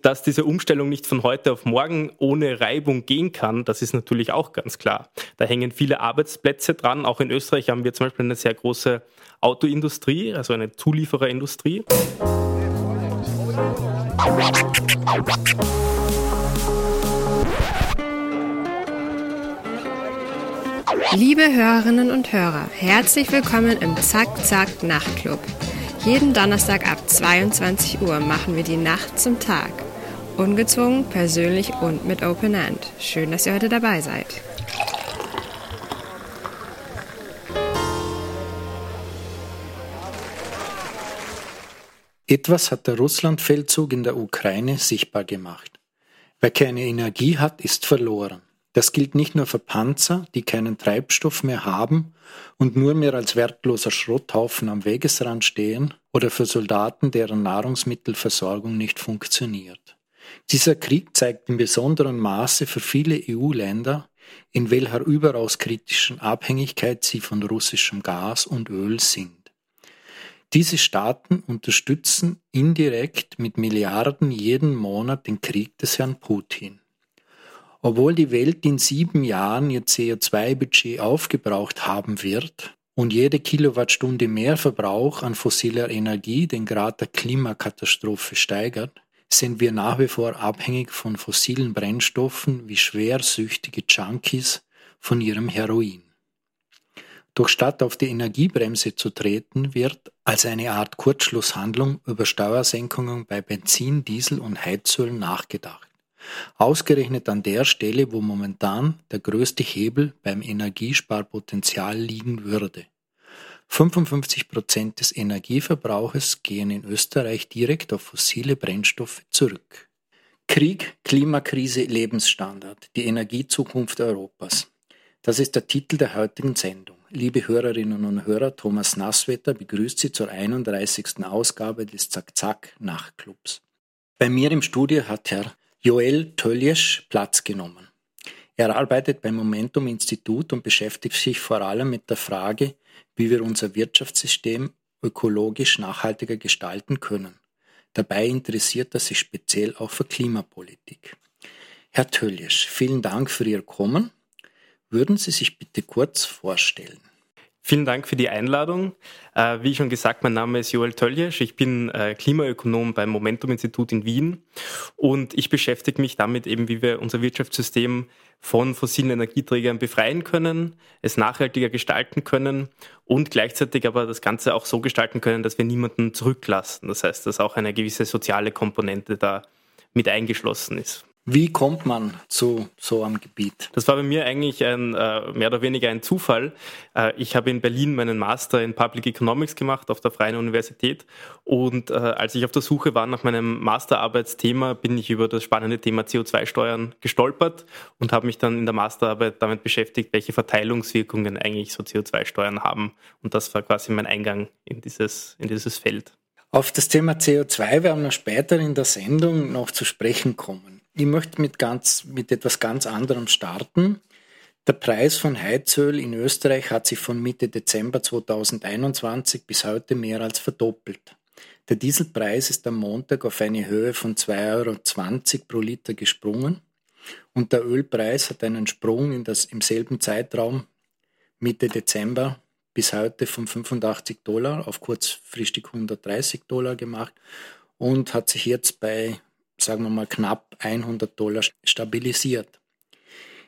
Dass diese Umstellung nicht von heute auf morgen ohne Reibung gehen kann, das ist natürlich auch ganz klar. Da hängen viele Arbeitsplätze dran. Auch in Österreich haben wir zum Beispiel eine sehr große Autoindustrie, also eine Zuliefererindustrie. Liebe Hörerinnen und Hörer, herzlich willkommen im Zack Zack Nachtclub. Jeden Donnerstag ab 22 Uhr machen wir die Nacht zum Tag. Ungezwungen, persönlich und mit Open End. Schön, dass ihr heute dabei seid. Etwas hat der Russlandfeldzug in der Ukraine sichtbar gemacht. Wer keine Energie hat, ist verloren. Das gilt nicht nur für Panzer, die keinen Treibstoff mehr haben und nur mehr als wertloser Schrotthaufen am Wegesrand stehen, oder für Soldaten, deren Nahrungsmittelversorgung nicht funktioniert. Dieser Krieg zeigt in besonderem Maße für viele EU-Länder, in welcher überaus kritischen Abhängigkeit sie von russischem Gas und Öl sind. Diese Staaten unterstützen indirekt mit Milliarden jeden Monat den Krieg des Herrn Putin. Obwohl die Welt in sieben Jahren ihr CO2-Budget aufgebraucht haben wird und jede Kilowattstunde mehr Verbrauch an fossiler Energie den Grad der Klimakatastrophe steigert, sind wir nach wie vor abhängig von fossilen Brennstoffen wie schwersüchtige Junkies von ihrem Heroin. Doch statt auf die Energiebremse zu treten, wird als eine Art Kurzschlusshandlung über Steuersenkungen bei Benzin, Diesel und Heizöl nachgedacht. Ausgerechnet an der Stelle, wo momentan der größte Hebel beim Energiesparpotenzial liegen würde. 55 Prozent des Energieverbrauches gehen in Österreich direkt auf fossile Brennstoffe zurück. Krieg, Klimakrise, Lebensstandard, die Energiezukunft Europas. Das ist der Titel der heutigen Sendung. Liebe Hörerinnen und Hörer, Thomas Nasswetter begrüßt Sie zur 31. Ausgabe des Zack-Zack-Nachtclubs. Bei mir im Studio hat Herr Joel Töljesch Platz genommen. Er arbeitet beim Momentum Institut und beschäftigt sich vor allem mit der Frage, wie wir unser Wirtschaftssystem ökologisch nachhaltiger gestalten können. Dabei interessiert er sich speziell auch für Klimapolitik. Herr Töljesch, vielen Dank für Ihr Kommen. Würden Sie sich bitte kurz vorstellen? Vielen Dank für die Einladung. Äh, wie schon gesagt, mein Name ist Joel Töljesch. Ich bin äh, Klimaökonom beim Momentum-Institut in Wien und ich beschäftige mich damit eben, wie wir unser Wirtschaftssystem von fossilen Energieträgern befreien können, es nachhaltiger gestalten können und gleichzeitig aber das Ganze auch so gestalten können, dass wir niemanden zurücklassen. Das heißt, dass auch eine gewisse soziale Komponente da mit eingeschlossen ist. Wie kommt man zu so einem Gebiet? Das war bei mir eigentlich ein, äh, mehr oder weniger ein Zufall. Äh, ich habe in Berlin meinen Master in Public Economics gemacht auf der Freien Universität und äh, als ich auf der Suche war nach meinem Masterarbeitsthema, bin ich über das spannende Thema CO2-Steuern gestolpert und habe mich dann in der Masterarbeit damit beschäftigt, welche Verteilungswirkungen eigentlich so CO2-Steuern haben. Und das war quasi mein Eingang in dieses, in dieses Feld. Auf das Thema CO2 werden wir später in der Sendung noch zu sprechen kommen. Ich möchte mit, ganz, mit etwas ganz anderem starten. Der Preis von Heizöl in Österreich hat sich von Mitte Dezember 2021 bis heute mehr als verdoppelt. Der Dieselpreis ist am Montag auf eine Höhe von 2,20 Euro pro Liter gesprungen und der Ölpreis hat einen Sprung in das, im selben Zeitraum Mitte Dezember bis heute von 85 Dollar auf kurzfristig 130 Dollar gemacht und hat sich jetzt bei sagen wir mal, knapp 100 Dollar stabilisiert.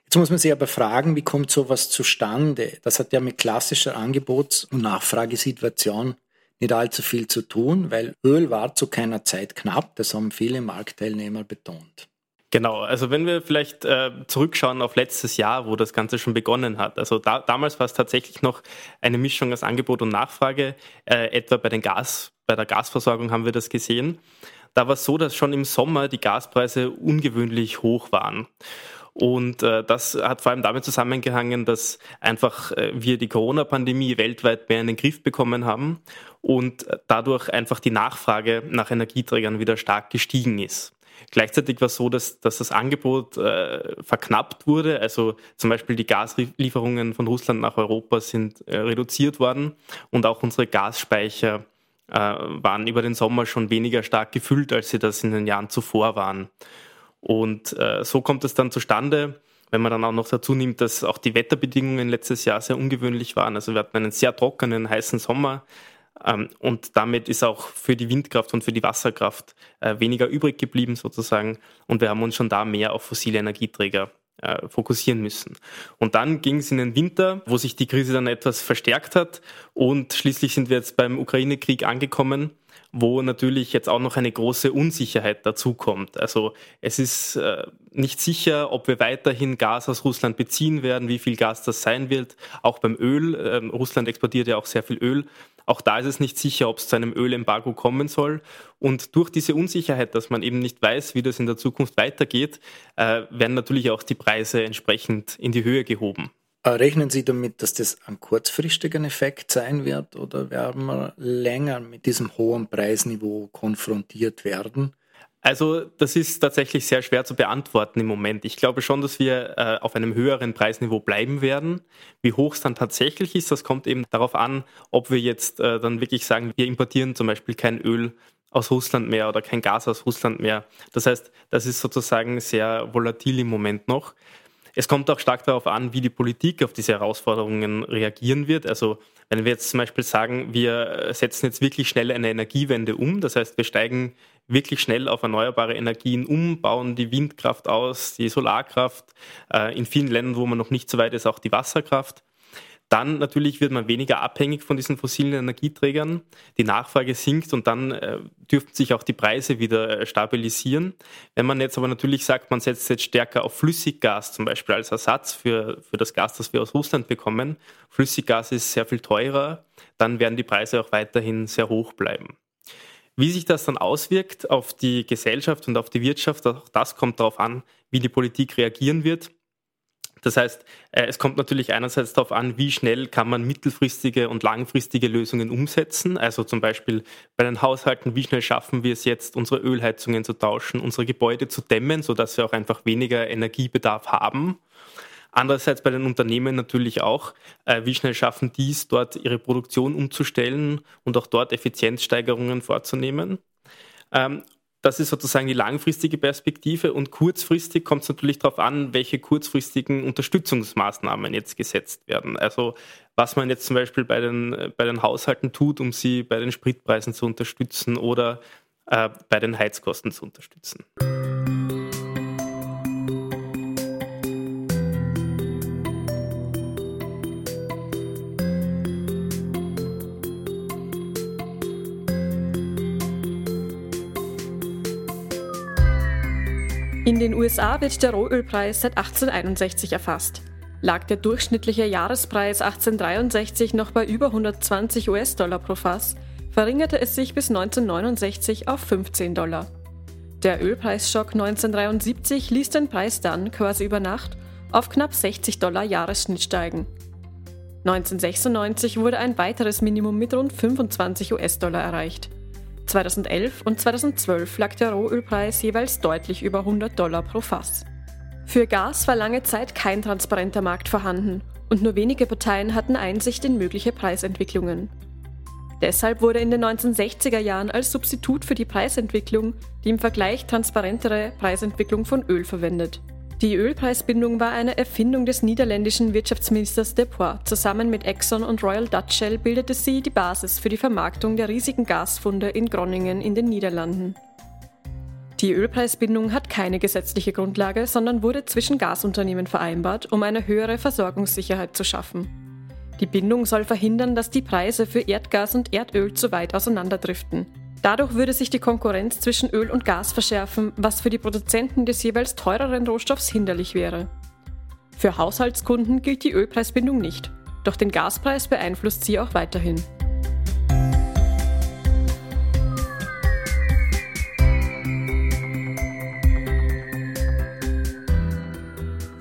Jetzt muss man sich aber fragen, wie kommt sowas zustande? Das hat ja mit klassischer Angebots- und Nachfragesituation nicht allzu viel zu tun, weil Öl war zu keiner Zeit knapp, das haben viele Marktteilnehmer betont. Genau, also wenn wir vielleicht äh, zurückschauen auf letztes Jahr, wo das Ganze schon begonnen hat. Also da, damals war es tatsächlich noch eine Mischung aus Angebot und Nachfrage. Äh, etwa bei den Gas, bei der Gasversorgung haben wir das gesehen. Da war es so, dass schon im Sommer die Gaspreise ungewöhnlich hoch waren. Und äh, das hat vor allem damit zusammengehangen, dass einfach äh, wir die Corona-Pandemie weltweit mehr in den Griff bekommen haben und dadurch einfach die Nachfrage nach Energieträgern wieder stark gestiegen ist. Gleichzeitig war es so, dass, dass das Angebot äh, verknappt wurde. Also zum Beispiel die Gaslieferungen von Russland nach Europa sind äh, reduziert worden und auch unsere Gasspeicher äh, waren über den Sommer schon weniger stark gefüllt, als sie das in den Jahren zuvor waren. Und äh, so kommt es dann zustande, wenn man dann auch noch dazu nimmt, dass auch die Wetterbedingungen letztes Jahr sehr ungewöhnlich waren. Also wir hatten einen sehr trockenen, heißen Sommer. Ähm, und damit ist auch für die Windkraft und für die Wasserkraft äh, weniger übrig geblieben sozusagen. Und wir haben uns schon da mehr auf fossile Energieträger äh, fokussieren müssen. Und dann ging es in den Winter, wo sich die Krise dann etwas verstärkt hat. Und schließlich sind wir jetzt beim Ukraine-Krieg angekommen wo natürlich jetzt auch noch eine große Unsicherheit dazukommt. Also es ist äh, nicht sicher, ob wir weiterhin Gas aus Russland beziehen werden, wie viel Gas das sein wird. Auch beim Öl, äh, Russland exportiert ja auch sehr viel Öl. Auch da ist es nicht sicher, ob es zu einem Ölembargo kommen soll. Und durch diese Unsicherheit, dass man eben nicht weiß, wie das in der Zukunft weitergeht, äh, werden natürlich auch die Preise entsprechend in die Höhe gehoben. Äh, rechnen Sie damit, dass das ein kurzfristiger Effekt sein wird oder werden wir länger mit diesem hohen Preisniveau konfrontiert werden? Also das ist tatsächlich sehr schwer zu beantworten im Moment. Ich glaube schon, dass wir äh, auf einem höheren Preisniveau bleiben werden. Wie hoch es dann tatsächlich ist, das kommt eben darauf an, ob wir jetzt äh, dann wirklich sagen, wir importieren zum Beispiel kein Öl aus Russland mehr oder kein Gas aus Russland mehr. Das heißt, das ist sozusagen sehr volatil im Moment noch. Es kommt auch stark darauf an, wie die Politik auf diese Herausforderungen reagieren wird. Also wenn wir jetzt zum Beispiel sagen, wir setzen jetzt wirklich schnell eine Energiewende um, das heißt, wir steigen wirklich schnell auf erneuerbare Energien um, bauen die Windkraft aus, die Solarkraft, äh, in vielen Ländern, wo man noch nicht so weit ist, auch die Wasserkraft dann natürlich wird man weniger abhängig von diesen fossilen Energieträgern. Die Nachfrage sinkt und dann äh, dürften sich auch die Preise wieder äh, stabilisieren. Wenn man jetzt aber natürlich sagt, man setzt jetzt stärker auf Flüssiggas zum Beispiel als Ersatz für, für das Gas, das wir aus Russland bekommen, Flüssiggas ist sehr viel teurer, dann werden die Preise auch weiterhin sehr hoch bleiben. Wie sich das dann auswirkt auf die Gesellschaft und auf die Wirtschaft, auch das kommt darauf an, wie die Politik reagieren wird. Das heißt, äh, es kommt natürlich einerseits darauf an, wie schnell kann man mittelfristige und langfristige Lösungen umsetzen. Also zum Beispiel bei den Haushalten, wie schnell schaffen wir es jetzt, unsere Ölheizungen zu tauschen, unsere Gebäude zu dämmen, sodass wir auch einfach weniger Energiebedarf haben. Andererseits bei den Unternehmen natürlich auch, äh, wie schnell schaffen die es, dort ihre Produktion umzustellen und auch dort Effizienzsteigerungen vorzunehmen. Das ist sozusagen die langfristige Perspektive und kurzfristig kommt es natürlich darauf an, welche kurzfristigen Unterstützungsmaßnahmen jetzt gesetzt werden. Also was man jetzt zum Beispiel bei den, bei den Haushalten tut, um sie bei den Spritpreisen zu unterstützen oder äh, bei den Heizkosten zu unterstützen. In den USA wird der Rohölpreis seit 1861 erfasst. Lag der durchschnittliche Jahrespreis 1863 noch bei über 120 US-Dollar pro Fass, verringerte es sich bis 1969 auf 15 Dollar. Der Ölpreisschock 1973 ließ den Preis dann quasi über Nacht auf knapp 60 Dollar Jahresschnitt steigen. 1996 wurde ein weiteres Minimum mit rund 25 US-Dollar erreicht. 2011 und 2012 lag der Rohölpreis jeweils deutlich über 100 Dollar pro Fass. Für Gas war lange Zeit kein transparenter Markt vorhanden und nur wenige Parteien hatten Einsicht in mögliche Preisentwicklungen. Deshalb wurde in den 1960er Jahren als Substitut für die Preisentwicklung die im Vergleich transparentere Preisentwicklung von Öl verwendet. Die Ölpreisbindung war eine Erfindung des niederländischen Wirtschaftsministers De Poix. Zusammen mit Exxon und Royal Dutch Shell bildete sie die Basis für die Vermarktung der riesigen Gasfunde in Groningen in den Niederlanden. Die Ölpreisbindung hat keine gesetzliche Grundlage, sondern wurde zwischen Gasunternehmen vereinbart, um eine höhere Versorgungssicherheit zu schaffen. Die Bindung soll verhindern, dass die Preise für Erdgas und Erdöl zu weit auseinanderdriften. Dadurch würde sich die Konkurrenz zwischen Öl und Gas verschärfen, was für die Produzenten des jeweils teureren Rohstoffs hinderlich wäre. Für Haushaltskunden gilt die Ölpreisbindung nicht, doch den Gaspreis beeinflusst sie auch weiterhin.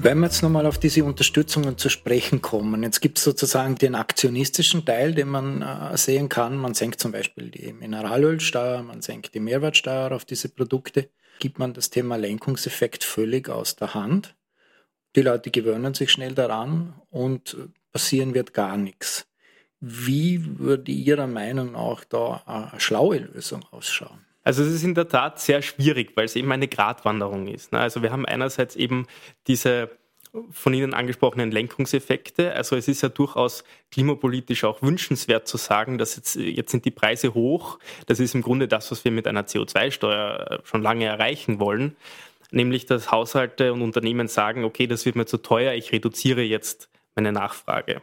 Wenn wir jetzt nochmal auf diese Unterstützungen zu sprechen kommen, jetzt gibt es sozusagen den aktionistischen Teil, den man äh, sehen kann. Man senkt zum Beispiel die Mineralölsteuer, man senkt die Mehrwertsteuer auf diese Produkte. Gibt man das Thema Lenkungseffekt völlig aus der Hand. Die Leute gewöhnen sich schnell daran und passieren wird gar nichts. Wie würde Ihrer Meinung nach da eine schlaue Lösung ausschauen? Also es ist in der Tat sehr schwierig, weil es eben eine Gratwanderung ist. Ne? Also wir haben einerseits eben diese von Ihnen angesprochenen Lenkungseffekte. Also es ist ja durchaus klimapolitisch auch wünschenswert zu sagen, dass jetzt, jetzt sind die Preise hoch. Das ist im Grunde das, was wir mit einer CO2-Steuer schon lange erreichen wollen. Nämlich, dass Haushalte und Unternehmen sagen, okay, das wird mir zu teuer, ich reduziere jetzt meine Nachfrage.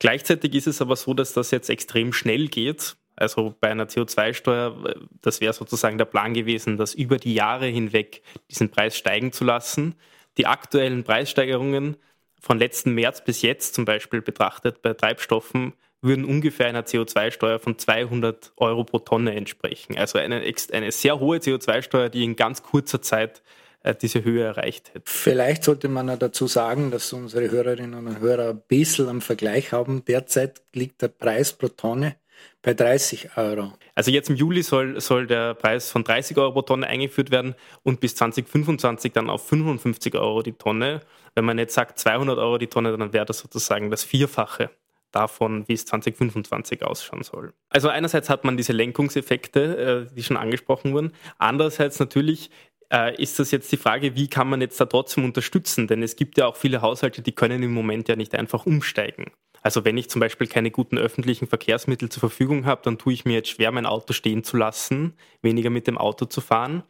Gleichzeitig ist es aber so, dass das jetzt extrem schnell geht. Also bei einer CO2-Steuer, das wäre sozusagen der Plan gewesen, das über die Jahre hinweg diesen Preis steigen zu lassen. Die aktuellen Preissteigerungen von letzten März bis jetzt zum Beispiel betrachtet bei Treibstoffen würden ungefähr einer CO2-Steuer von 200 Euro pro Tonne entsprechen. Also eine, eine sehr hohe CO2-Steuer, die in ganz kurzer Zeit äh, diese Höhe erreicht hätte. Vielleicht sollte man ja dazu sagen, dass unsere Hörerinnen und Hörer ein bisschen am Vergleich haben. Derzeit liegt der Preis pro Tonne bei 30 Euro. Also jetzt im Juli soll, soll der Preis von 30 Euro pro Tonne eingeführt werden und bis 2025 dann auf 55 Euro die Tonne. Wenn man jetzt sagt 200 Euro die Tonne, dann wäre das sozusagen das Vierfache davon, wie es 2025 ausschauen soll. Also einerseits hat man diese Lenkungseffekte, äh, die schon angesprochen wurden. Andererseits natürlich äh, ist das jetzt die Frage, wie kann man jetzt da trotzdem unterstützen? Denn es gibt ja auch viele Haushalte, die können im Moment ja nicht einfach umsteigen. Also wenn ich zum Beispiel keine guten öffentlichen Verkehrsmittel zur Verfügung habe, dann tue ich mir jetzt schwer, mein Auto stehen zu lassen, weniger mit dem Auto zu fahren.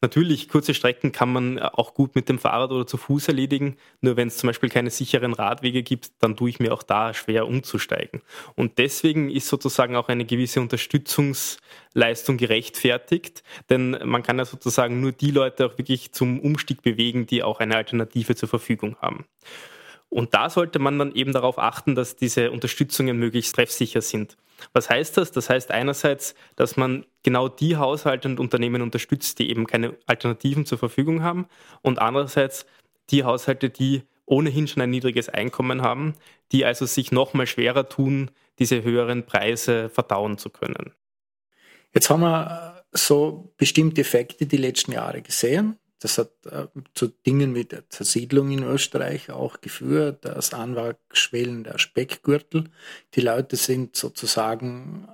Natürlich, kurze Strecken kann man auch gut mit dem Fahrrad oder zu Fuß erledigen. Nur wenn es zum Beispiel keine sicheren Radwege gibt, dann tue ich mir auch da schwer umzusteigen. Und deswegen ist sozusagen auch eine gewisse Unterstützungsleistung gerechtfertigt. Denn man kann ja sozusagen nur die Leute auch wirklich zum Umstieg bewegen, die auch eine Alternative zur Verfügung haben. Und da sollte man dann eben darauf achten, dass diese Unterstützungen möglichst treffsicher sind. Was heißt das? Das heißt einerseits, dass man genau die Haushalte und Unternehmen unterstützt, die eben keine Alternativen zur Verfügung haben und andererseits die Haushalte, die ohnehin schon ein niedriges Einkommen haben, die also sich noch mal schwerer tun, diese höheren Preise verdauen zu können. Jetzt haben wir so bestimmte Effekte die letzten Jahre gesehen. Das hat äh, zu Dingen wie der Zersiedlung in Österreich auch geführt, das Anwachsschwellen der Speckgürtel. Die Leute sind sozusagen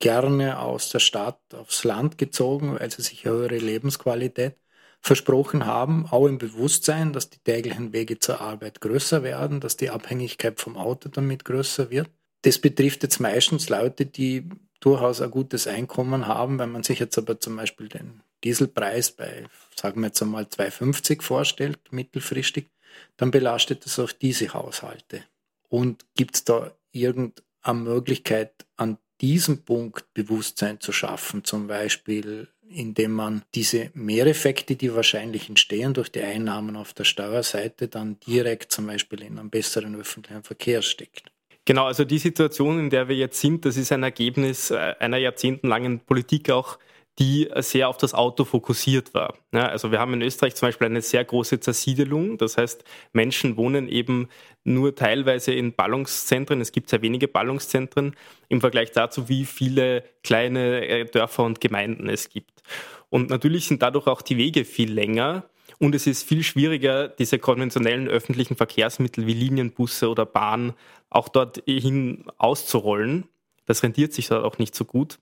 gerne aus der Stadt aufs Land gezogen, weil sie sich höhere Lebensqualität versprochen haben, auch im Bewusstsein, dass die täglichen Wege zur Arbeit größer werden, dass die Abhängigkeit vom Auto damit größer wird. Das betrifft jetzt meistens Leute, die durchaus ein gutes Einkommen haben. Wenn man sich jetzt aber zum Beispiel den Dieselpreis bei, sagen wir jetzt einmal 2,50 vorstellt, mittelfristig, dann belastet das auch diese Haushalte. Und gibt es da irgendeine Möglichkeit, an diesem Punkt Bewusstsein zu schaffen, zum Beispiel indem man diese Mehreffekte, die wahrscheinlich entstehen durch die Einnahmen auf der Steuerseite, dann direkt zum Beispiel in einen besseren öffentlichen Verkehr steckt. Genau, also die Situation, in der wir jetzt sind, das ist ein Ergebnis äh, einer jahrzehntelangen Politik auch, die sehr auf das Auto fokussiert war. Ja, also wir haben in Österreich zum Beispiel eine sehr große Zersiedelung. Das heißt, Menschen wohnen eben nur teilweise in Ballungszentren. Es gibt sehr wenige Ballungszentren im Vergleich dazu, wie viele kleine äh, Dörfer und Gemeinden es gibt. Und natürlich sind dadurch auch die Wege viel länger. Und es ist viel schwieriger, diese konventionellen öffentlichen Verkehrsmittel wie Linienbusse oder Bahn auch dorthin auszurollen. Das rentiert sich dort auch nicht so gut.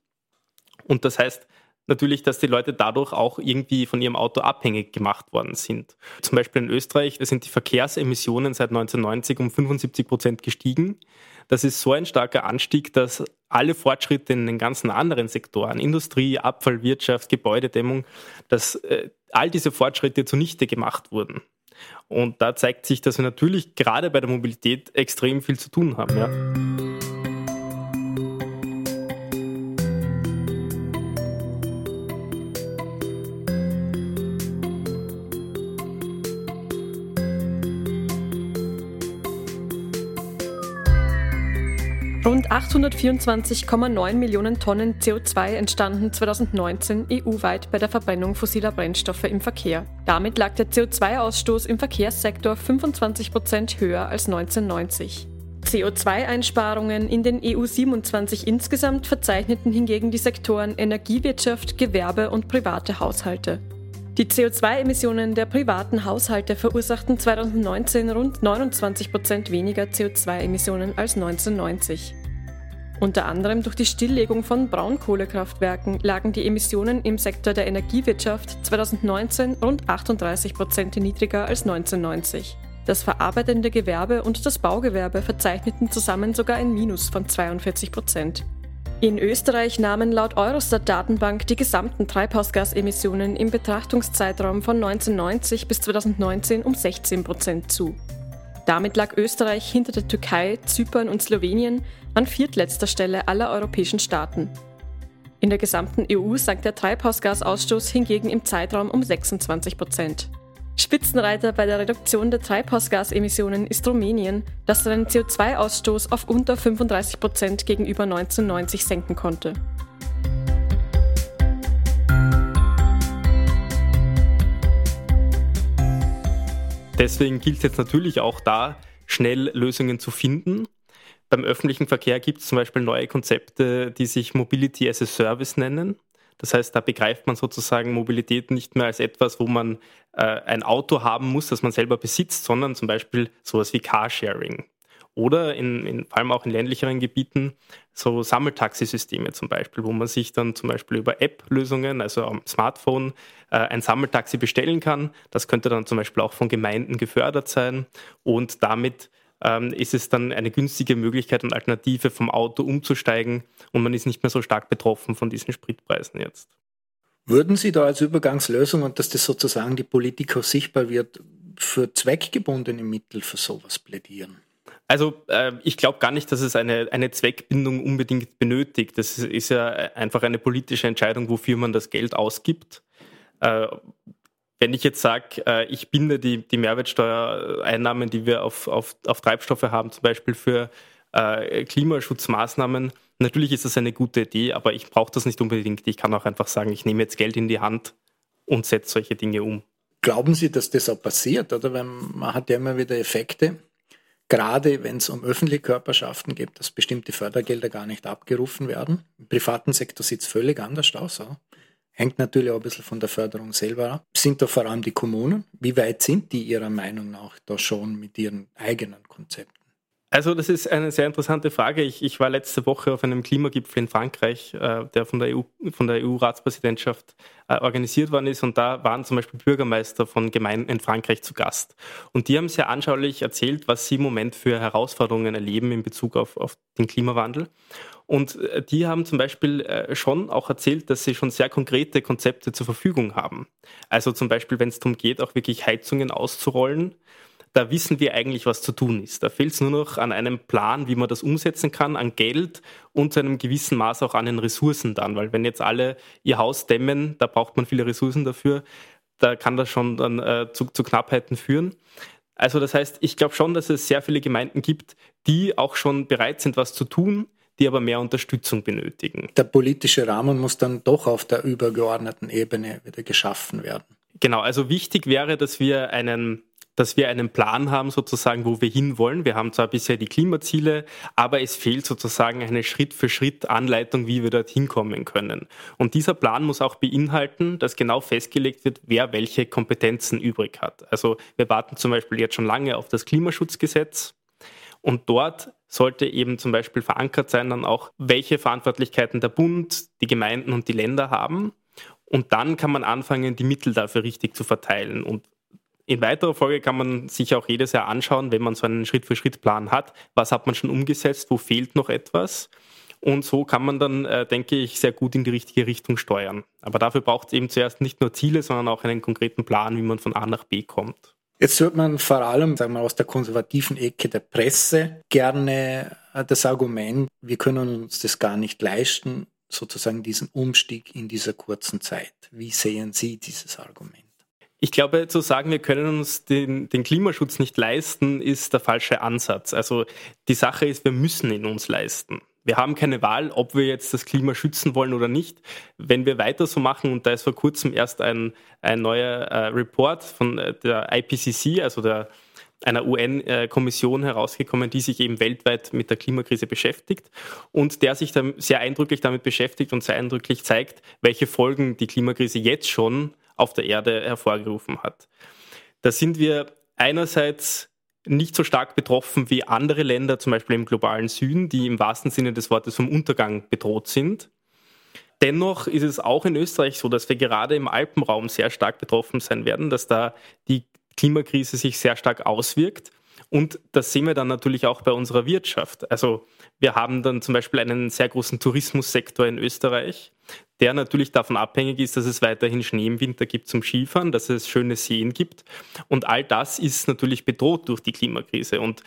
Und das heißt natürlich, dass die Leute dadurch auch irgendwie von ihrem Auto abhängig gemacht worden sind. Zum Beispiel in Österreich sind die Verkehrsemissionen seit 1990 um 75 Prozent gestiegen. Das ist so ein starker Anstieg, dass alle Fortschritte in den ganzen anderen Sektoren, Industrie, Abfallwirtschaft, Gebäudedämmung, dass äh, all diese Fortschritte zunichte gemacht wurden. Und da zeigt sich, dass wir natürlich gerade bei der Mobilität extrem viel zu tun haben. Ja. Rund 824,9 Millionen Tonnen CO2 entstanden 2019 EU-weit bei der Verbrennung fossiler Brennstoffe im Verkehr. Damit lag der CO2-Ausstoß im Verkehrssektor 25 Prozent höher als 1990. CO2-Einsparungen in den EU 27 insgesamt verzeichneten hingegen die Sektoren Energiewirtschaft, Gewerbe und private Haushalte. Die CO2-Emissionen der privaten Haushalte verursachten 2019 rund 29 Prozent weniger CO2-Emissionen als 1990. Unter anderem durch die Stilllegung von Braunkohlekraftwerken lagen die Emissionen im Sektor der Energiewirtschaft 2019 rund 38 Prozent niedriger als 1990. Das verarbeitende Gewerbe und das Baugewerbe verzeichneten zusammen sogar ein Minus von 42 Prozent. In Österreich nahmen laut Eurostat-Datenbank die gesamten Treibhausgasemissionen im Betrachtungszeitraum von 1990 bis 2019 um 16 Prozent zu. Damit lag Österreich hinter der Türkei, Zypern und Slowenien an viertletzter Stelle aller europäischen Staaten. In der gesamten EU sank der Treibhausgasausstoß hingegen im Zeitraum um 26 Prozent. Spitzenreiter bei der Reduktion der Treibhausgasemissionen ist Rumänien, das seinen CO2-Ausstoß auf unter 35 Prozent gegenüber 1990 senken konnte. Deswegen gilt es jetzt natürlich auch da, schnell Lösungen zu finden. Beim öffentlichen Verkehr gibt es zum Beispiel neue Konzepte, die sich Mobility as a Service nennen. Das heißt, da begreift man sozusagen Mobilität nicht mehr als etwas, wo man äh, ein Auto haben muss, das man selber besitzt, sondern zum Beispiel sowas wie Carsharing. Oder in, in, vor allem auch in ländlicheren Gebieten so Sammeltaxisysteme zum Beispiel, wo man sich dann zum Beispiel über App-Lösungen, also am Smartphone, äh, ein Sammeltaxi bestellen kann. Das könnte dann zum Beispiel auch von Gemeinden gefördert sein und damit ähm, ist es dann eine günstige Möglichkeit und Alternative vom Auto umzusteigen und man ist nicht mehr so stark betroffen von diesen Spritpreisen jetzt. Würden Sie da als Übergangslösung und dass das sozusagen die Politik auch sichtbar wird, für zweckgebundene Mittel für sowas plädieren? Also äh, ich glaube gar nicht, dass es eine, eine Zweckbindung unbedingt benötigt. Das ist ja einfach eine politische Entscheidung, wofür man das Geld ausgibt. Äh, wenn ich jetzt sage, äh, ich binde die, die Mehrwertsteuereinnahmen, die wir auf, auf, auf Treibstoffe haben, zum Beispiel für äh, Klimaschutzmaßnahmen, natürlich ist das eine gute Idee, aber ich brauche das nicht unbedingt. Ich kann auch einfach sagen, ich nehme jetzt Geld in die Hand und setze solche Dinge um. Glauben Sie, dass das auch passiert? Oder Weil man hat ja immer wieder Effekte, gerade wenn es um öffentliche Körperschaften geht, dass bestimmte Fördergelder gar nicht abgerufen werden. Im privaten Sektor sieht es völlig anders aus. Oder? Hängt natürlich auch ein bisschen von der Förderung selber ab. Sind da vor allem die Kommunen? Wie weit sind die Ihrer Meinung nach da schon mit ihren eigenen Konzepten? Also das ist eine sehr interessante Frage. Ich, ich war letzte Woche auf einem Klimagipfel in Frankreich, äh, der von der EU, von der EU-Ratspräsidentschaft äh, organisiert worden ist. Und da waren zum Beispiel Bürgermeister von Gemeinden in Frankreich zu Gast. Und die haben sehr anschaulich erzählt, was sie im Moment für Herausforderungen erleben in Bezug auf, auf den Klimawandel. Und äh, die haben zum Beispiel äh, schon auch erzählt, dass sie schon sehr konkrete Konzepte zur Verfügung haben. Also zum Beispiel, wenn es darum geht, auch wirklich Heizungen auszurollen, da wissen wir eigentlich, was zu tun ist. Da fehlt es nur noch an einem Plan, wie man das umsetzen kann, an Geld und zu einem gewissen Maß auch an den Ressourcen dann. Weil wenn jetzt alle ihr Haus dämmen, da braucht man viele Ressourcen dafür, da kann das schon dann äh, zu, zu Knappheiten führen. Also das heißt, ich glaube schon, dass es sehr viele Gemeinden gibt, die auch schon bereit sind, was zu tun, die aber mehr Unterstützung benötigen. Der politische Rahmen muss dann doch auf der übergeordneten Ebene wieder geschaffen werden. Genau, also wichtig wäre, dass wir einen dass wir einen Plan haben, sozusagen, wo wir hinwollen. Wir haben zwar bisher die Klimaziele, aber es fehlt sozusagen eine Schritt-für-Schritt-Anleitung, wie wir dorthin kommen können. Und dieser Plan muss auch beinhalten, dass genau festgelegt wird, wer welche Kompetenzen übrig hat. Also wir warten zum Beispiel jetzt schon lange auf das Klimaschutzgesetz. Und dort sollte eben zum Beispiel verankert sein dann auch, welche Verantwortlichkeiten der Bund, die Gemeinden und die Länder haben. Und dann kann man anfangen, die Mittel dafür richtig zu verteilen. Und in weiterer Folge kann man sich auch jedes Jahr anschauen, wenn man so einen Schritt-für-Schritt-Plan hat, was hat man schon umgesetzt, wo fehlt noch etwas. Und so kann man dann, äh, denke ich, sehr gut in die richtige Richtung steuern. Aber dafür braucht es eben zuerst nicht nur Ziele, sondern auch einen konkreten Plan, wie man von A nach B kommt. Jetzt hört man vor allem sagen wir, aus der konservativen Ecke der Presse gerne äh, das Argument, wir können uns das gar nicht leisten, sozusagen diesen Umstieg in dieser kurzen Zeit. Wie sehen Sie dieses Argument? Ich glaube, zu sagen, wir können uns den, den, Klimaschutz nicht leisten, ist der falsche Ansatz. Also die Sache ist, wir müssen ihn uns leisten. Wir haben keine Wahl, ob wir jetzt das Klima schützen wollen oder nicht. Wenn wir weiter so machen, und da ist vor kurzem erst ein, ein neuer äh, Report von äh, der IPCC, also der, einer UN-Kommission herausgekommen, die sich eben weltweit mit der Klimakrise beschäftigt und der sich dann sehr eindrücklich damit beschäftigt und sehr eindrücklich zeigt, welche Folgen die Klimakrise jetzt schon auf der Erde hervorgerufen hat. Da sind wir einerseits nicht so stark betroffen wie andere Länder, zum Beispiel im globalen Süden, die im wahrsten Sinne des Wortes vom Untergang bedroht sind. Dennoch ist es auch in Österreich so, dass wir gerade im Alpenraum sehr stark betroffen sein werden, dass da die Klimakrise sich sehr stark auswirkt. Und das sehen wir dann natürlich auch bei unserer Wirtschaft. Also wir haben dann zum Beispiel einen sehr großen Tourismussektor in Österreich, der natürlich davon abhängig ist, dass es weiterhin Schnee im Winter gibt zum Skifahren, dass es schöne Seen gibt. Und all das ist natürlich bedroht durch die Klimakrise. Und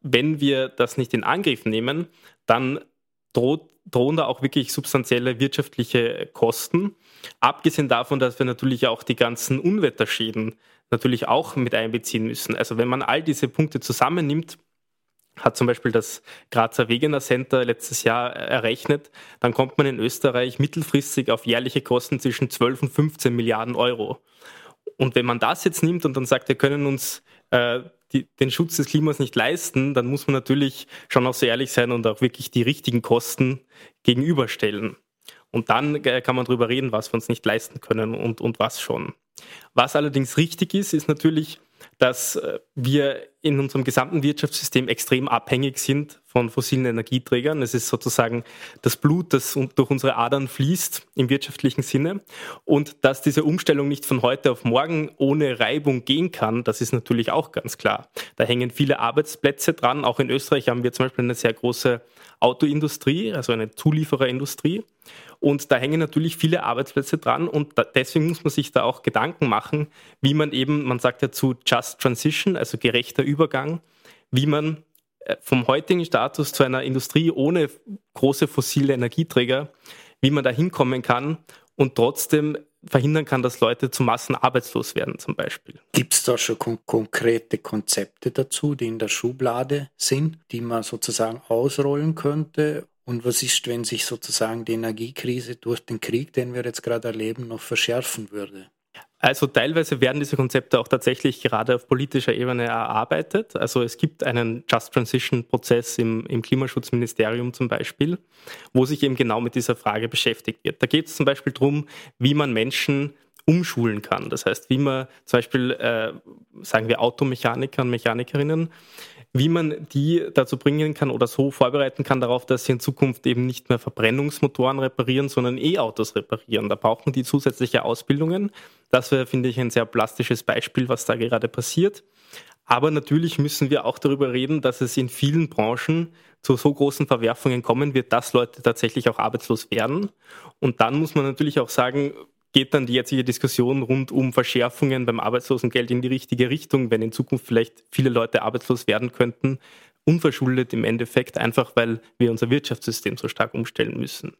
wenn wir das nicht in Angriff nehmen, dann droht drohen da auch wirklich substanzielle wirtschaftliche Kosten. Abgesehen davon, dass wir natürlich auch die ganzen Unwetterschäden natürlich auch mit einbeziehen müssen. Also wenn man all diese Punkte zusammennimmt, hat zum Beispiel das Grazer Wegener Center letztes Jahr errechnet, dann kommt man in Österreich mittelfristig auf jährliche Kosten zwischen 12 und 15 Milliarden Euro. Und wenn man das jetzt nimmt und dann sagt, wir können uns äh, die, den Schutz des Klimas nicht leisten, dann muss man natürlich schon auch so ehrlich sein und auch wirklich die richtigen Kosten gegenüberstellen. Und dann äh, kann man darüber reden, was wir uns nicht leisten können und, und was schon. Was allerdings richtig ist, ist natürlich, dass äh, wir in unserem gesamten Wirtschaftssystem extrem abhängig sind von fossilen Energieträgern. Es ist sozusagen das Blut, das durch unsere Adern fließt im wirtschaftlichen Sinne. Und dass diese Umstellung nicht von heute auf morgen ohne Reibung gehen kann, das ist natürlich auch ganz klar. Da hängen viele Arbeitsplätze dran. Auch in Österreich haben wir zum Beispiel eine sehr große Autoindustrie, also eine Zuliefererindustrie. Und da hängen natürlich viele Arbeitsplätze dran und da, deswegen muss man sich da auch Gedanken machen, wie man eben, man sagt ja zu Just Transition, also gerechter Übergang, wie man äh, vom heutigen Status zu einer Industrie ohne große fossile Energieträger, wie man da hinkommen kann und trotzdem verhindern kann, dass Leute zu Massen arbeitslos werden zum Beispiel. Gibt es da schon kon konkrete Konzepte dazu, die in der Schublade sind, die man sozusagen ausrollen könnte? Und was ist, wenn sich sozusagen die Energiekrise durch den Krieg, den wir jetzt gerade erleben, noch verschärfen würde? Also teilweise werden diese Konzepte auch tatsächlich gerade auf politischer Ebene erarbeitet. Also es gibt einen Just Transition Prozess im, im Klimaschutzministerium zum Beispiel, wo sich eben genau mit dieser Frage beschäftigt wird. Da geht es zum Beispiel darum, wie man Menschen umschulen kann. Das heißt, wie man zum Beispiel, äh, sagen wir, Automechaniker und Mechanikerinnen wie man die dazu bringen kann oder so vorbereiten kann darauf, dass sie in Zukunft eben nicht mehr Verbrennungsmotoren reparieren, sondern E-Autos reparieren. Da brauchen die zusätzliche Ausbildungen. Das wäre, finde ich, ein sehr plastisches Beispiel, was da gerade passiert. Aber natürlich müssen wir auch darüber reden, dass es in vielen Branchen zu so großen Verwerfungen kommen wird, dass Leute tatsächlich auch arbeitslos werden. Und dann muss man natürlich auch sagen, geht dann die jetzige Diskussion rund um Verschärfungen beim Arbeitslosengeld in die richtige Richtung, wenn in Zukunft vielleicht viele Leute arbeitslos werden könnten, unverschuldet im Endeffekt, einfach weil wir unser Wirtschaftssystem so stark umstellen müssen.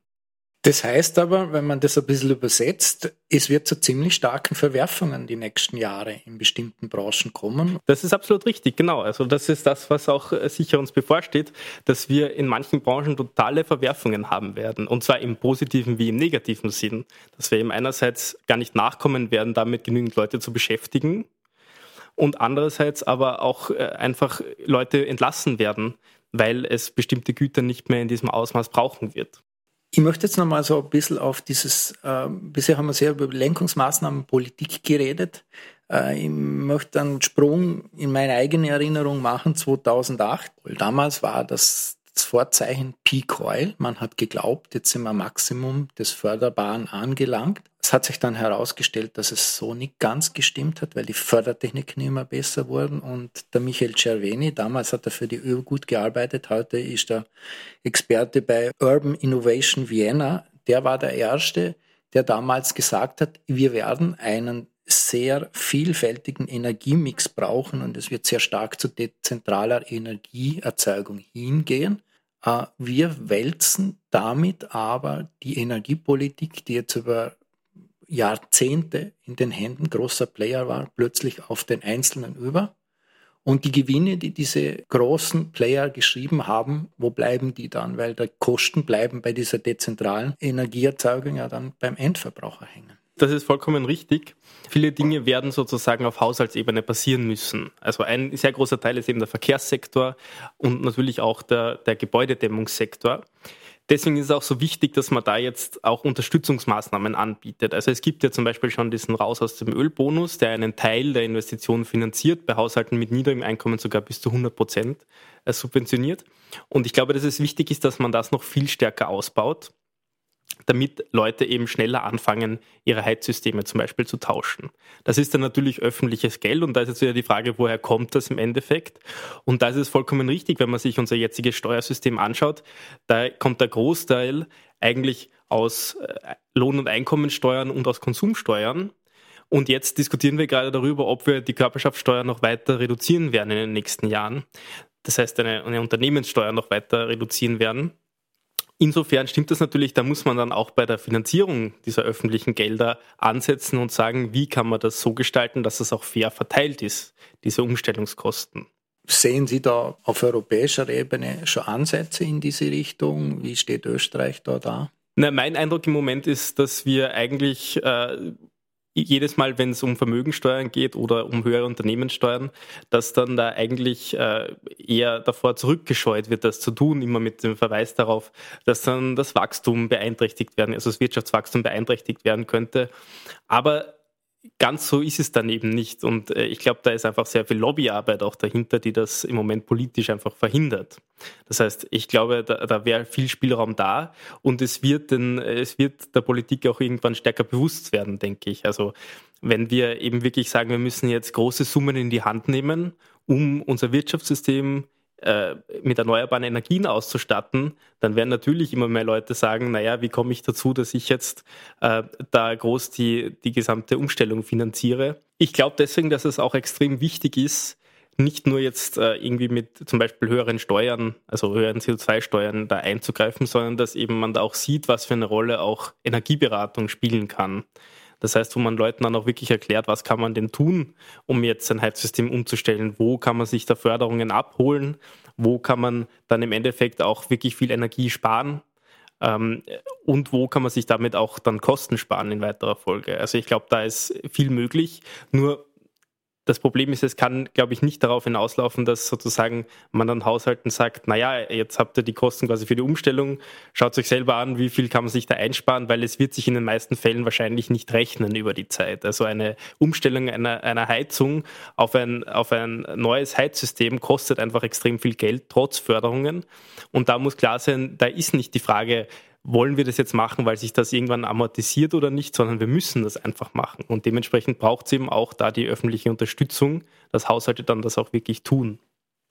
Das heißt aber, wenn man das ein bisschen übersetzt, es wird zu ziemlich starken Verwerfungen die nächsten Jahre in bestimmten Branchen kommen. Das ist absolut richtig, genau. Also das ist das, was auch äh, sicher uns bevorsteht, dass wir in manchen Branchen totale Verwerfungen haben werden. Und zwar im positiven wie im negativen Sinn. Dass wir eben einerseits gar nicht nachkommen werden, damit genügend Leute zu beschäftigen. Und andererseits aber auch äh, einfach Leute entlassen werden, weil es bestimmte Güter nicht mehr in diesem Ausmaß brauchen wird. Ich möchte jetzt nochmal so ein bisschen auf dieses, äh, bisher haben wir sehr über Lenkungsmaßnahmen Politik geredet. Äh, ich möchte einen Sprung in meine eigene Erinnerung machen, 2008. Damals war das das Vorzeichen Peak Oil. Man hat geglaubt, jetzt sind wir am Maximum des Förderbaren angelangt. Es hat sich dann herausgestellt, dass es so nicht ganz gestimmt hat, weil die Fördertechniken immer besser wurden. Und der Michael Cerveni, damals hat er für die ÖU gut gearbeitet, heute ist er Experte bei Urban Innovation Vienna. Der war der Erste, der damals gesagt hat, wir werden einen sehr vielfältigen Energiemix brauchen und es wird sehr stark zu dezentraler Energieerzeugung hingehen. Äh, wir wälzen damit aber die Energiepolitik, die jetzt über Jahrzehnte in den Händen großer Player war, plötzlich auf den Einzelnen über. Und die Gewinne, die diese großen Player geschrieben haben, wo bleiben die dann? Weil die Kosten bleiben bei dieser dezentralen Energieerzeugung ja dann beim Endverbraucher hängen. Das ist vollkommen richtig. Viele Dinge werden sozusagen auf Haushaltsebene passieren müssen. Also ein sehr großer Teil ist eben der Verkehrssektor und natürlich auch der, der Gebäudedämmungssektor. deswegen ist es auch so wichtig, dass man da jetzt auch Unterstützungsmaßnahmen anbietet. Also es gibt ja zum Beispiel schon diesen Raus aus dem Ölbonus, der einen Teil der Investitionen finanziert, bei Haushalten mit niedrigem Einkommen sogar bis zu 100 Prozent äh, subventioniert. Und ich glaube, dass es wichtig ist, dass man das noch viel stärker ausbaut damit Leute eben schneller anfangen, ihre Heizsysteme zum Beispiel zu tauschen. Das ist dann natürlich öffentliches Geld und da ist jetzt wieder die Frage, woher kommt das im Endeffekt? Und da ist es vollkommen richtig, wenn man sich unser jetziges Steuersystem anschaut, da kommt der Großteil eigentlich aus äh, Lohn- und Einkommensteuern und aus Konsumsteuern. Und jetzt diskutieren wir gerade darüber, ob wir die Körperschaftssteuer noch weiter reduzieren werden in den nächsten Jahren. Das heißt, eine, eine Unternehmenssteuer noch weiter reduzieren werden. Insofern stimmt das natürlich, da muss man dann auch bei der Finanzierung dieser öffentlichen Gelder ansetzen und sagen, wie kann man das so gestalten, dass es auch fair verteilt ist, diese Umstellungskosten. Sehen Sie da auf europäischer Ebene schon Ansätze in diese Richtung? Wie steht Österreich da da? Na, mein Eindruck im Moment ist, dass wir eigentlich äh, jedes Mal, wenn es um Vermögensteuern geht oder um höhere Unternehmenssteuern, dass dann da eigentlich äh, eher davor zurückgescheut wird, das zu tun, immer mit dem Verweis darauf, dass dann das Wachstum beeinträchtigt werden, also das Wirtschaftswachstum beeinträchtigt werden könnte. Aber ganz so ist es dann eben nicht. Und äh, ich glaube, da ist einfach sehr viel Lobbyarbeit auch dahinter, die das im Moment politisch einfach verhindert. Das heißt, ich glaube, da, da wäre viel Spielraum da und es wird, den, es wird der Politik auch irgendwann stärker bewusst werden, denke ich. Also wenn wir eben wirklich sagen, wir müssen jetzt große Summen in die Hand nehmen, um unser Wirtschaftssystem äh, mit erneuerbaren Energien auszustatten, dann werden natürlich immer mehr Leute sagen, naja, wie komme ich dazu, dass ich jetzt äh, da groß die, die gesamte Umstellung finanziere. Ich glaube deswegen, dass es auch extrem wichtig ist, nicht nur jetzt äh, irgendwie mit zum Beispiel höheren Steuern, also höheren CO2-Steuern da einzugreifen, sondern dass eben man da auch sieht, was für eine Rolle auch Energieberatung spielen kann. Das heißt, wo man Leuten dann auch wirklich erklärt, was kann man denn tun, um jetzt sein Heizsystem umzustellen? Wo kann man sich da Förderungen abholen? Wo kann man dann im Endeffekt auch wirklich viel Energie sparen? Ähm, und wo kann man sich damit auch dann Kosten sparen in weiterer Folge? Also ich glaube, da ist viel möglich. Nur das Problem ist, es kann, glaube ich, nicht darauf hinauslaufen, dass sozusagen man dann Haushalten sagt, naja, jetzt habt ihr die Kosten quasi für die Umstellung, schaut euch selber an, wie viel kann man sich da einsparen, weil es wird sich in den meisten Fällen wahrscheinlich nicht rechnen über die Zeit. Also eine Umstellung einer, einer Heizung auf ein, auf ein neues Heizsystem kostet einfach extrem viel Geld, trotz Förderungen. Und da muss klar sein, da ist nicht die Frage, wollen wir das jetzt machen, weil sich das irgendwann amortisiert oder nicht, sondern wir müssen das einfach machen. Und dementsprechend braucht es eben auch da die öffentliche Unterstützung, dass Haushalte dann das auch wirklich tun.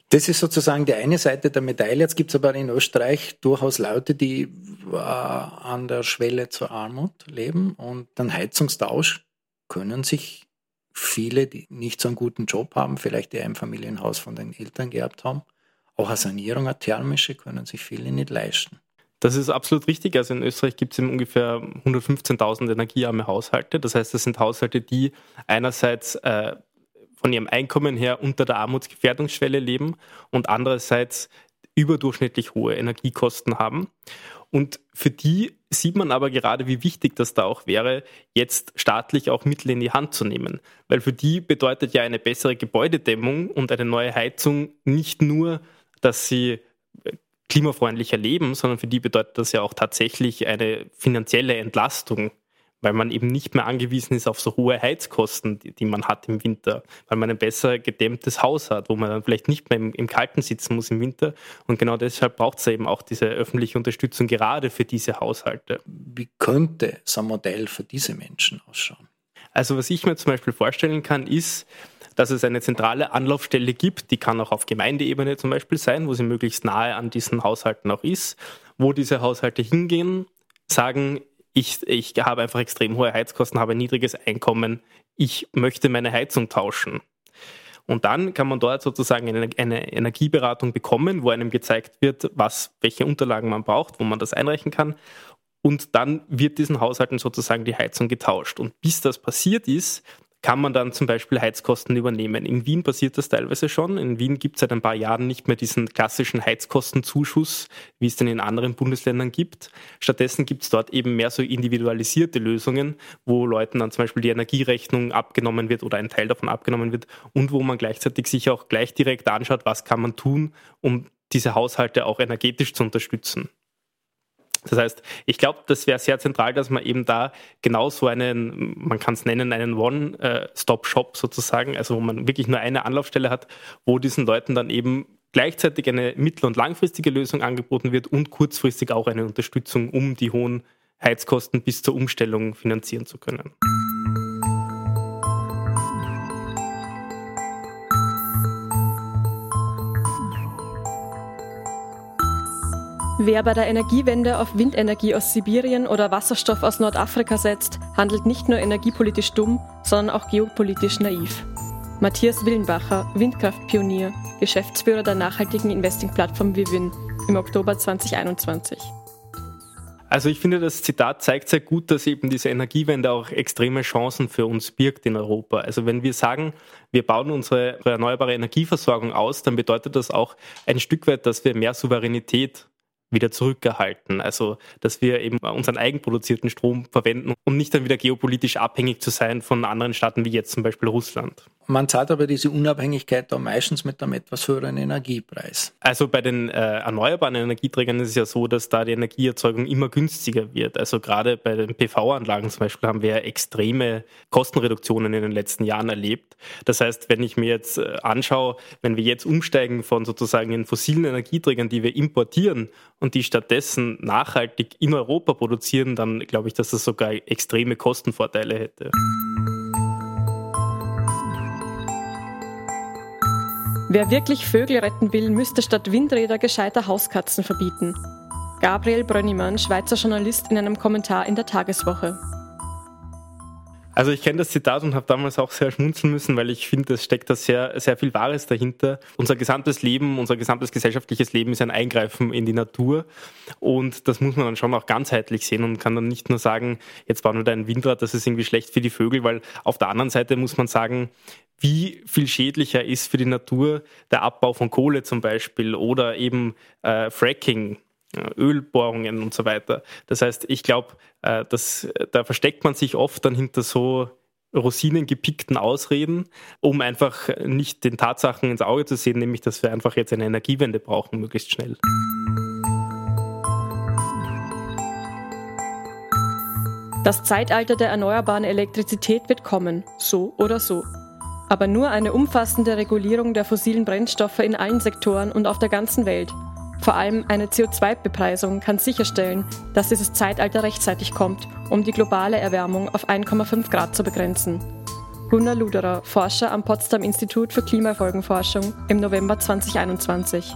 Das ist sozusagen die eine Seite der Medaille. Jetzt gibt es aber in Österreich durchaus Leute, die äh, an der Schwelle zur Armut leben und den Heizungstausch können sich viele, die nicht so einen guten Job haben, vielleicht die ein Familienhaus von den Eltern geerbt haben, auch eine Sanierung, eine thermische, können sich viele nicht leisten. Das ist absolut richtig. Also in Österreich gibt es ungefähr 115.000 energiearme Haushalte. Das heißt, das sind Haushalte, die einerseits äh, von ihrem Einkommen her unter der Armutsgefährdungsschwelle leben und andererseits überdurchschnittlich hohe Energiekosten haben. Und für die sieht man aber gerade, wie wichtig das da auch wäre, jetzt staatlich auch Mittel in die Hand zu nehmen. Weil für die bedeutet ja eine bessere Gebäudedämmung und eine neue Heizung nicht nur, dass sie klimafreundlicher leben, sondern für die bedeutet das ja auch tatsächlich eine finanzielle Entlastung, weil man eben nicht mehr angewiesen ist auf so hohe Heizkosten, die, die man hat im Winter, weil man ein besser gedämmtes Haus hat, wo man dann vielleicht nicht mehr im, im Kalten sitzen muss im Winter. Und genau deshalb braucht es eben auch diese öffentliche Unterstützung gerade für diese Haushalte. Wie könnte so ein Modell für diese Menschen ausschauen? Also was ich mir zum Beispiel vorstellen kann, ist, dass es eine zentrale Anlaufstelle gibt, die kann auch auf Gemeindeebene zum Beispiel sein, wo sie möglichst nahe an diesen Haushalten auch ist, wo diese Haushalte hingehen, sagen, ich, ich habe einfach extrem hohe Heizkosten, habe ein niedriges Einkommen, ich möchte meine Heizung tauschen. Und dann kann man dort sozusagen eine, Energieberatung bekommen, wo einem gezeigt wird, was, welche Unterlagen man braucht, wo man das einreichen kann. Und dann wird diesen Haushalten sozusagen die Heizung getauscht. Und bis das passiert ist, kann man dann zum Beispiel Heizkosten übernehmen. In Wien passiert das teilweise schon. In Wien gibt es seit ein paar Jahren nicht mehr diesen klassischen Heizkostenzuschuss, wie es den in anderen Bundesländern gibt. Stattdessen gibt es dort eben mehr so individualisierte Lösungen, wo Leuten dann zum Beispiel die Energierechnung abgenommen wird oder ein Teil davon abgenommen wird und wo man gleichzeitig sich auch gleich direkt anschaut, was kann man tun, um diese Haushalte auch energetisch zu unterstützen. Das heißt, ich glaube, das wäre sehr zentral, dass man eben da genau so einen, man kann es nennen, einen One-Stop-Shop sozusagen, also wo man wirklich nur eine Anlaufstelle hat, wo diesen Leuten dann eben gleichzeitig eine mittel- und langfristige Lösung angeboten wird und kurzfristig auch eine Unterstützung, um die hohen Heizkosten bis zur Umstellung finanzieren zu können. Wer bei der Energiewende auf Windenergie aus Sibirien oder Wasserstoff aus Nordafrika setzt, handelt nicht nur energiepolitisch dumm, sondern auch geopolitisch naiv. Matthias Willenbacher, Windkraftpionier, Geschäftsführer der nachhaltigen Investing-Plattform Vivin im Oktober 2021. Also ich finde, das Zitat zeigt sehr gut, dass eben diese Energiewende auch extreme Chancen für uns birgt in Europa. Also wenn wir sagen, wir bauen unsere erneuerbare Energieversorgung aus, dann bedeutet das auch ein Stück weit, dass wir mehr Souveränität wieder zurückgehalten. Also, dass wir eben unseren eigenproduzierten Strom verwenden, um nicht dann wieder geopolitisch abhängig zu sein von anderen Staaten wie jetzt zum Beispiel Russland. Man zahlt aber diese Unabhängigkeit da meistens mit einem etwas höheren Energiepreis. Also bei den äh, erneuerbaren Energieträgern ist es ja so, dass da die Energieerzeugung immer günstiger wird. Also gerade bei den PV-Anlagen zum Beispiel haben wir extreme Kostenreduktionen in den letzten Jahren erlebt. Das heißt, wenn ich mir jetzt äh, anschaue, wenn wir jetzt umsteigen von sozusagen den fossilen Energieträgern, die wir importieren und die stattdessen nachhaltig in Europa produzieren, dann glaube ich, dass das sogar extreme Kostenvorteile hätte. Wer wirklich Vögel retten will, müsste statt Windräder gescheiter Hauskatzen verbieten. Gabriel Brönnimann, Schweizer Journalist, in einem Kommentar in der Tageswoche. Also ich kenne das Zitat und habe damals auch sehr schmunzeln müssen, weil ich finde, es steckt da sehr, sehr viel Wahres dahinter. Unser gesamtes Leben, unser gesamtes gesellschaftliches Leben ist ein Eingreifen in die Natur und das muss man dann schon auch ganzheitlich sehen und kann dann nicht nur sagen, jetzt bauen wir da ein Windrad, das ist irgendwie schlecht für die Vögel, weil auf der anderen Seite muss man sagen, wie viel schädlicher ist für die Natur der Abbau von Kohle zum Beispiel oder eben äh, Fracking, Ölbohrungen und so weiter. Das heißt, ich glaube, äh, da versteckt man sich oft dann hinter so rosinengepickten Ausreden, um einfach nicht den Tatsachen ins Auge zu sehen, nämlich dass wir einfach jetzt eine Energiewende brauchen, möglichst schnell. Das Zeitalter der erneuerbaren Elektrizität wird kommen, so oder so. Aber nur eine umfassende Regulierung der fossilen Brennstoffe in allen Sektoren und auf der ganzen Welt, vor allem eine CO2-Bepreisung, kann sicherstellen, dass dieses Zeitalter rechtzeitig kommt, um die globale Erwärmung auf 1,5 Grad zu begrenzen. Gunnar Luderer, Forscher am Potsdam Institut für Klimafolgenforschung im November 2021.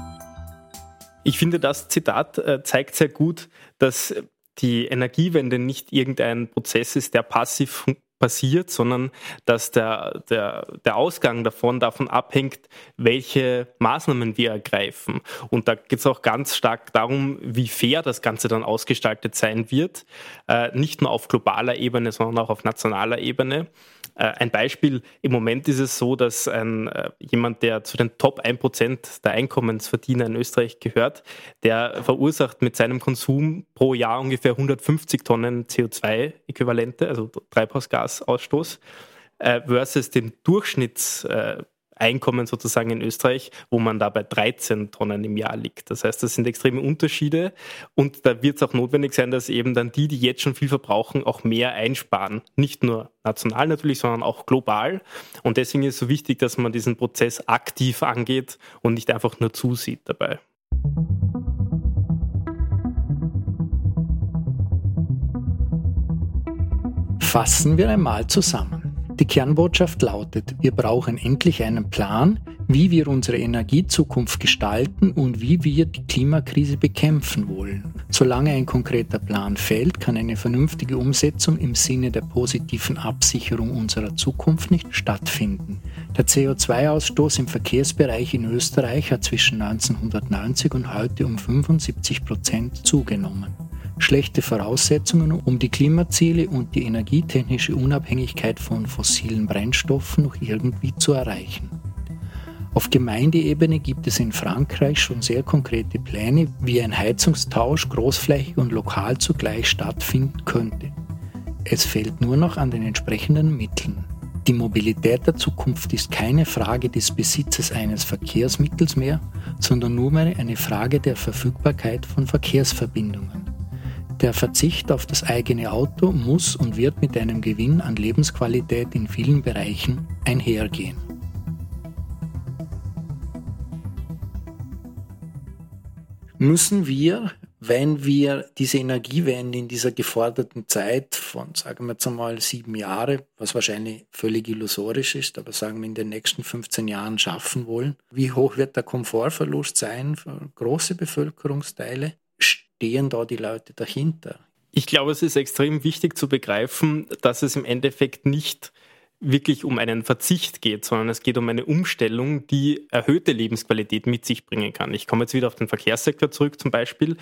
Ich finde, das Zitat äh, zeigt sehr gut, dass die Energiewende nicht irgendein Prozess ist, der passiv passiert, sondern dass der, der, der Ausgang davon davon abhängt, welche Maßnahmen wir ergreifen. Und da geht es auch ganz stark darum, wie fair das Ganze dann ausgestaltet sein wird, äh, nicht nur auf globaler Ebene, sondern auch auf nationaler Ebene. Äh, ein Beispiel, im Moment ist es so, dass ein, äh, jemand, der zu den Top 1% der Einkommensverdiener in Österreich gehört, der verursacht mit seinem Konsum pro Jahr ungefähr 150 Tonnen CO2-Äquivalente, also Treibhausgasausstoß, äh, versus dem Durchschnitts Einkommen sozusagen in Österreich, wo man da bei 13 Tonnen im Jahr liegt. Das heißt, das sind extreme Unterschiede und da wird es auch notwendig sein, dass eben dann die, die jetzt schon viel verbrauchen, auch mehr einsparen. Nicht nur national natürlich, sondern auch global. Und deswegen ist es so wichtig, dass man diesen Prozess aktiv angeht und nicht einfach nur zusieht dabei. Fassen wir einmal zusammen. Die Kernbotschaft lautet, wir brauchen endlich einen Plan, wie wir unsere Energiezukunft gestalten und wie wir die Klimakrise bekämpfen wollen. Solange ein konkreter Plan fehlt, kann eine vernünftige Umsetzung im Sinne der positiven Absicherung unserer Zukunft nicht stattfinden. Der CO2-Ausstoß im Verkehrsbereich in Österreich hat zwischen 1990 und heute um 75 Prozent zugenommen schlechte Voraussetzungen, um die Klimaziele und die energietechnische Unabhängigkeit von fossilen Brennstoffen noch irgendwie zu erreichen. Auf Gemeindeebene gibt es in Frankreich schon sehr konkrete Pläne, wie ein Heizungstausch großflächig und lokal zugleich stattfinden könnte. Es fehlt nur noch an den entsprechenden Mitteln. Die Mobilität der Zukunft ist keine Frage des Besitzes eines Verkehrsmittels mehr, sondern nur mehr eine Frage der Verfügbarkeit von Verkehrsverbindungen. Der Verzicht auf das eigene Auto muss und wird mit einem Gewinn an Lebensqualität in vielen Bereichen einhergehen. Müssen wir wenn wir diese Energiewende in dieser geforderten Zeit von, sagen wir jetzt einmal, sieben Jahre, was wahrscheinlich völlig illusorisch ist, aber sagen wir in den nächsten 15 Jahren schaffen wollen, wie hoch wird der Komfortverlust sein für große Bevölkerungsteile? Stehen da die Leute dahinter? Ich glaube, es ist extrem wichtig zu begreifen, dass es im Endeffekt nicht wirklich um einen Verzicht geht, sondern es geht um eine Umstellung, die erhöhte Lebensqualität mit sich bringen kann. Ich komme jetzt wieder auf den Verkehrssektor zurück zum Beispiel.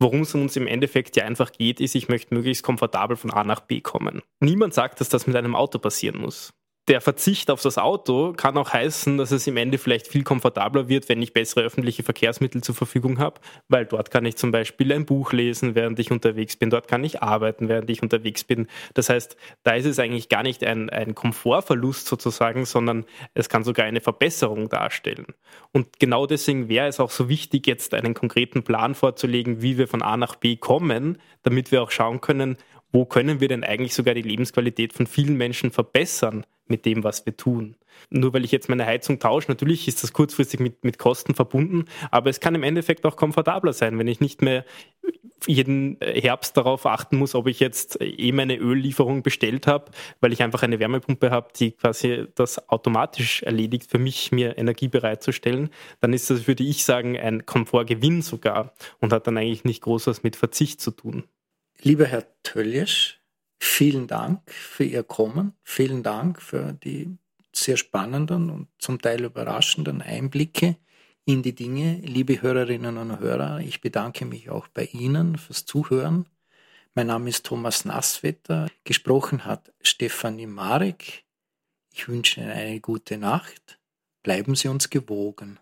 Worum es uns im Endeffekt ja einfach geht, ist, ich möchte möglichst komfortabel von A nach B kommen. Niemand sagt, dass das mit einem Auto passieren muss der Verzicht auf das Auto kann auch heißen, dass es im Ende vielleicht viel komfortabler wird, wenn ich bessere öffentliche Verkehrsmittel zur Verfügung habe, weil dort kann ich zum Beispiel ein Buch lesen, während ich unterwegs bin, dort kann ich arbeiten, während ich unterwegs bin. Das heißt, da ist es eigentlich gar nicht ein, ein Komfortverlust sozusagen, sondern es kann sogar eine Verbesserung darstellen. Und genau deswegen wäre es auch so wichtig, jetzt einen konkreten Plan vorzulegen, wie wir von A nach B kommen, damit wir auch schauen können, wo können wir denn eigentlich sogar die Lebensqualität von vielen Menschen verbessern mit dem, was wir tun. Nur weil ich jetzt meine Heizung tausche, natürlich ist das kurzfristig mit, mit Kosten verbunden, aber es kann im Endeffekt auch komfortabler sein, wenn ich nicht mehr jeden Herbst darauf achten muss, ob ich jetzt eh meine Öllieferung bestellt habe, weil ich einfach eine Wärmepumpe habe, die quasi das automatisch erledigt, für mich mir Energie bereitzustellen, dann ist das, würde ich sagen, ein Komfortgewinn sogar und hat dann eigentlich nicht groß was mit Verzicht zu tun. Lieber Herr Töljesch, vielen Dank für Ihr Kommen. Vielen Dank für die sehr spannenden und zum Teil überraschenden Einblicke in die Dinge. Liebe Hörerinnen und Hörer, ich bedanke mich auch bei Ihnen fürs Zuhören. Mein Name ist Thomas Nasswetter. Gesprochen hat Stefanie Marek. Ich wünsche Ihnen eine gute Nacht. Bleiben Sie uns gewogen.